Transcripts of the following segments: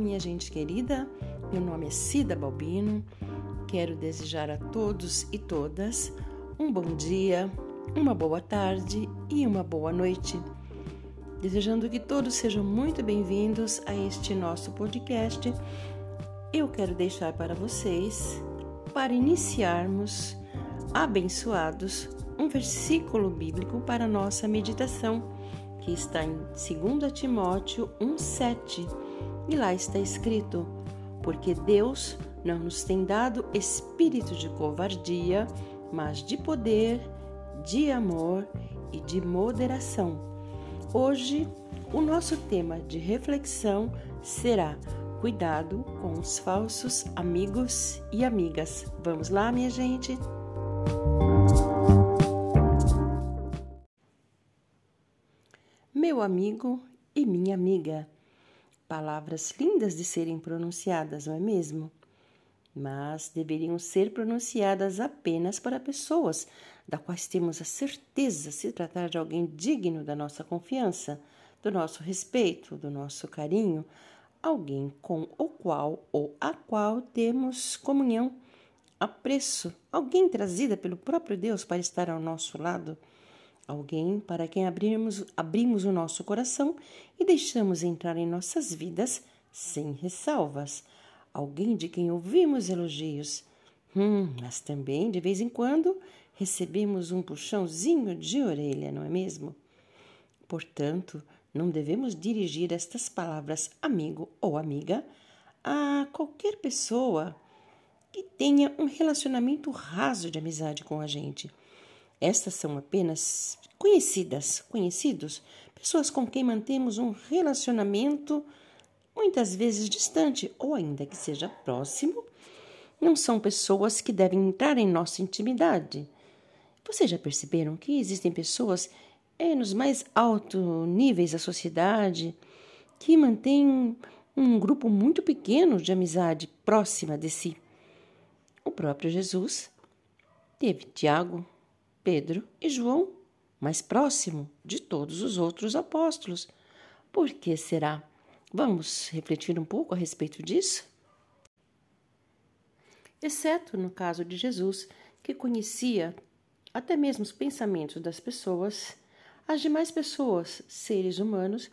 minha gente querida. Meu nome é Cida Balbino. Quero desejar a todos e todas um bom dia, uma boa tarde e uma boa noite. Desejando que todos sejam muito bem-vindos a este nosso podcast, eu quero deixar para vocês, para iniciarmos, abençoados, um versículo bíblico para nossa meditação, que está em 2 Timóteo 1,7 e lá está escrito: Porque Deus não nos tem dado espírito de covardia, mas de poder, de amor e de moderação. Hoje, o nosso tema de reflexão será Cuidado com os falsos amigos e amigas. Vamos lá, minha gente? Meu amigo e minha amiga. Palavras lindas de serem pronunciadas, não é mesmo? Mas deveriam ser pronunciadas apenas para pessoas da quais temos a certeza se tratar de alguém digno da nossa confiança, do nosso respeito, do nosso carinho, alguém com o qual ou a qual temos comunhão, apreço, alguém trazida pelo próprio Deus para estar ao nosso lado alguém para quem abrimos, o nosso coração e deixamos entrar em nossas vidas sem ressalvas, alguém de quem ouvimos elogios, hum, mas também de vez em quando recebemos um puxãozinho de orelha, não é mesmo? Portanto, não devemos dirigir estas palavras amigo ou amiga a qualquer pessoa que tenha um relacionamento raso de amizade com a gente estas são apenas conhecidas, conhecidos, pessoas com quem mantemos um relacionamento muitas vezes distante ou ainda que seja próximo. Não são pessoas que devem entrar em nossa intimidade. Vocês já perceberam que existem pessoas é, nos mais altos níveis da sociedade que mantêm um grupo muito pequeno de amizade próxima de si? O próprio Jesus teve Tiago, Pedro e João, mais próximo de todos os outros apóstolos. Por que será? Vamos refletir um pouco a respeito disso? Exceto no caso de Jesus, que conhecia até mesmo os pensamentos das pessoas, as demais pessoas, seres humanos,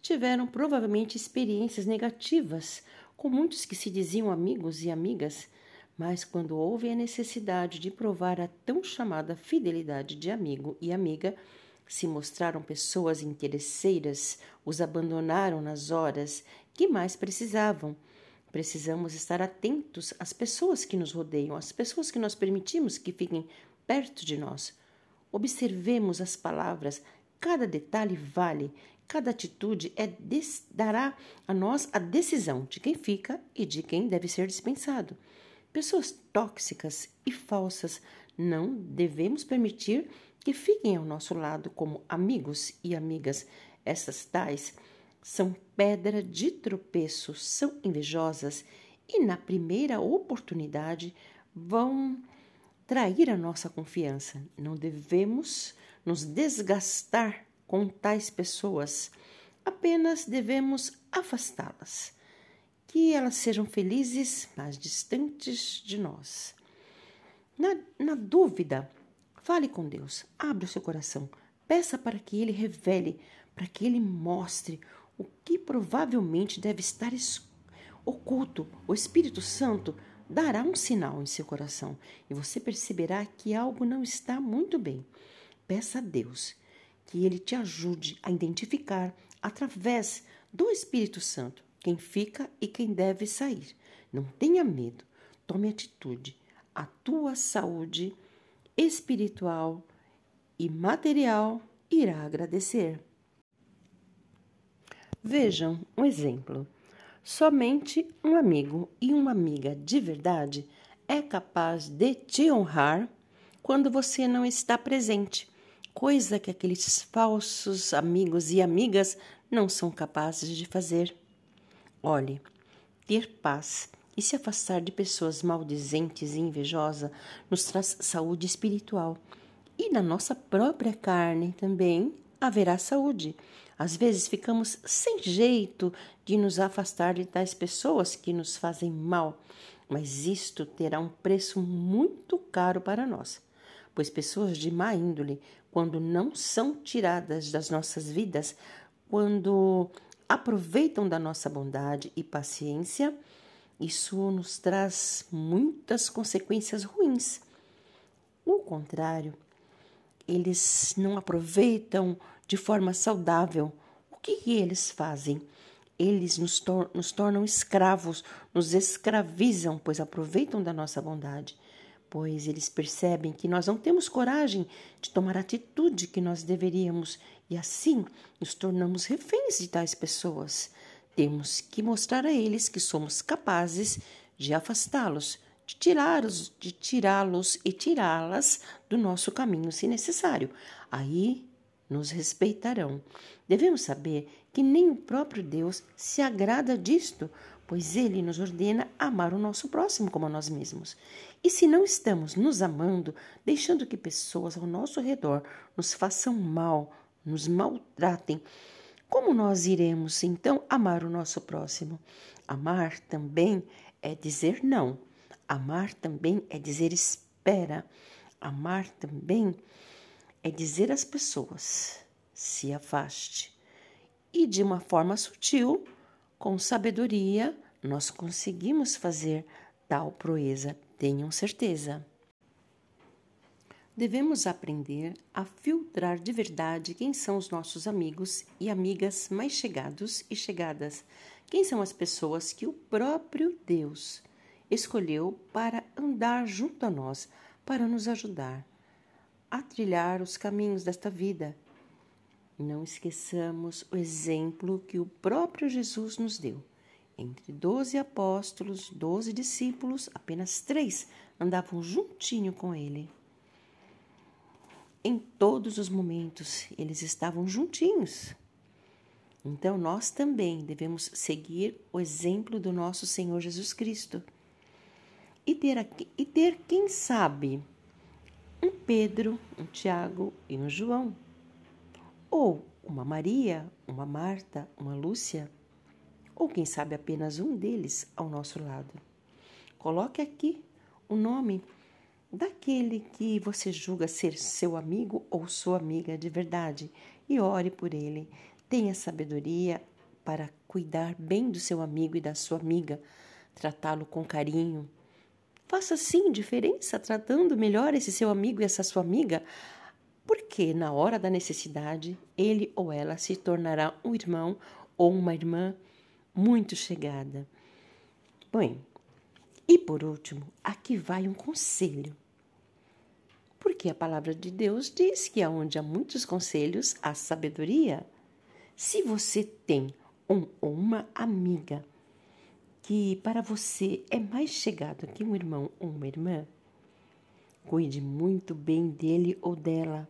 tiveram provavelmente experiências negativas com muitos que se diziam amigos e amigas mas quando houve a necessidade de provar a tão chamada fidelidade de amigo e amiga, se mostraram pessoas interesseiras, os abandonaram nas horas que mais precisavam. Precisamos estar atentos às pessoas que nos rodeiam, às pessoas que nós permitimos que fiquem perto de nós. Observemos as palavras, cada detalhe vale, cada atitude é dará a nós a decisão de quem fica e de quem deve ser dispensado. Pessoas tóxicas e falsas não devemos permitir que fiquem ao nosso lado como amigos e amigas. Essas tais são pedra de tropeço, são invejosas e, na primeira oportunidade, vão trair a nossa confiança. Não devemos nos desgastar com tais pessoas, apenas devemos afastá-las que elas sejam felizes, mas distantes de nós. Na, na dúvida, fale com Deus, abra o seu coração, peça para que Ele revele, para que Ele mostre o que provavelmente deve estar oculto. O Espírito Santo dará um sinal em seu coração e você perceberá que algo não está muito bem. Peça a Deus que Ele te ajude a identificar, através do Espírito Santo, quem fica e quem deve sair. Não tenha medo, tome atitude. A tua saúde espiritual e material irá agradecer. Vejam um exemplo. Somente um amigo e uma amiga de verdade é capaz de te honrar quando você não está presente, coisa que aqueles falsos amigos e amigas não são capazes de fazer. Olhe, ter paz e se afastar de pessoas maldizentes e invejosas nos traz saúde espiritual e na nossa própria carne também haverá saúde. Às vezes ficamos sem jeito de nos afastar de tais pessoas que nos fazem mal, mas isto terá um preço muito caro para nós, pois pessoas de má índole, quando não são tiradas das nossas vidas, quando aproveitam da nossa bondade e paciência, isso nos traz muitas consequências ruins. O contrário, eles não aproveitam de forma saudável. O que eles fazem? Eles nos, tor nos tornam escravos, nos escravizam, pois aproveitam da nossa bondade pois eles percebem que nós não temos coragem de tomar a atitude que nós deveríamos e assim nos tornamos reféns de tais pessoas. Temos que mostrar a eles que somos capazes de afastá-los, de tirá-los, de tirá-los e tirá-las do nosso caminho se necessário. Aí nos respeitarão. Devemos saber que nem o próprio Deus se agrada disto, pois ele nos ordena amar o nosso próximo como a nós mesmos. E se não estamos nos amando, deixando que pessoas ao nosso redor nos façam mal, nos maltratem, como nós iremos então amar o nosso próximo? Amar também é dizer não. Amar também é dizer espera. Amar também é dizer às pessoas: se afaste. E de uma forma sutil, com sabedoria, nós conseguimos fazer tal proeza, tenham certeza. Devemos aprender a filtrar de verdade quem são os nossos amigos e amigas mais chegados e chegadas, quem são as pessoas que o próprio Deus escolheu para andar junto a nós, para nos ajudar a trilhar os caminhos desta vida. Não esqueçamos o exemplo que o próprio Jesus nos deu. Entre doze apóstolos, doze discípulos, apenas três andavam juntinho com ele. Em todos os momentos eles estavam juntinhos. Então nós também devemos seguir o exemplo do nosso Senhor Jesus Cristo e ter, aqui, e ter quem sabe, um Pedro, um Tiago e um João, ou uma Maria, uma Marta, uma Lúcia ou quem sabe apenas um deles ao nosso lado. Coloque aqui o nome daquele que você julga ser seu amigo ou sua amiga de verdade e ore por ele. Tenha sabedoria para cuidar bem do seu amigo e da sua amiga, tratá-lo com carinho. Faça sim diferença tratando melhor esse seu amigo e essa sua amiga, porque na hora da necessidade ele ou ela se tornará um irmão ou uma irmã muito chegada. Bem, e por último, aqui vai um conselho. Porque a palavra de Deus diz que aonde há muitos conselhos, há sabedoria. Se você tem um ou uma amiga que para você é mais chegado que um irmão ou uma irmã, cuide muito bem dele ou dela.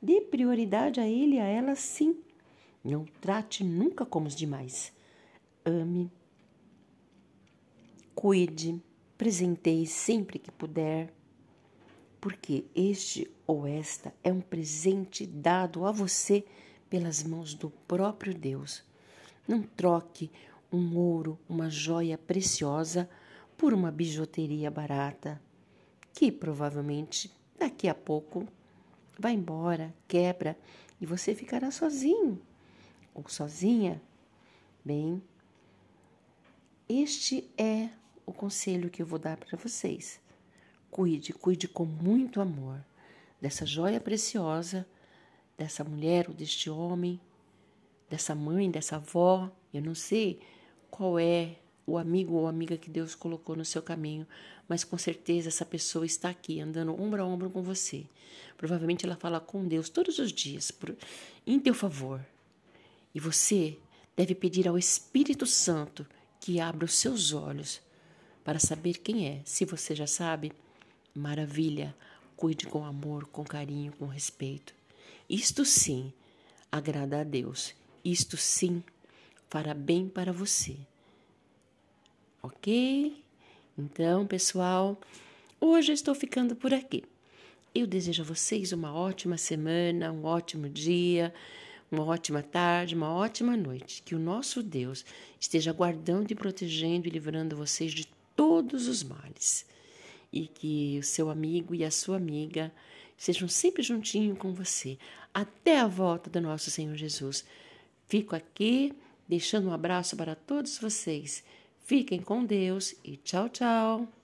Dê prioridade a ele e a ela sim. Não trate nunca como os demais ame, cuide, presenteie sempre que puder, porque este ou esta é um presente dado a você pelas mãos do próprio Deus. Não troque um ouro, uma joia preciosa por uma bijuteria barata, que provavelmente daqui a pouco vai embora, quebra e você ficará sozinho ou sozinha. Bem, este é o conselho que eu vou dar para vocês. Cuide, cuide com muito amor dessa joia preciosa, dessa mulher ou deste homem, dessa mãe, dessa avó. Eu não sei qual é o amigo ou amiga que Deus colocou no seu caminho, mas com certeza essa pessoa está aqui andando ombro a ombro com você. Provavelmente ela fala com Deus todos os dias por, em teu favor. E você deve pedir ao Espírito Santo que abra os seus olhos para saber quem é. Se você já sabe, maravilha, cuide com amor, com carinho, com respeito. Isto sim agrada a Deus. Isto sim fará bem para você. Ok? Então, pessoal, hoje eu estou ficando por aqui. Eu desejo a vocês uma ótima semana, um ótimo dia uma ótima tarde, uma ótima noite. Que o nosso Deus esteja guardando e protegendo e livrando vocês de todos os males. E que o seu amigo e a sua amiga sejam sempre juntinho com você, até a volta do nosso Senhor Jesus. Fico aqui deixando um abraço para todos vocês. Fiquem com Deus e tchau, tchau.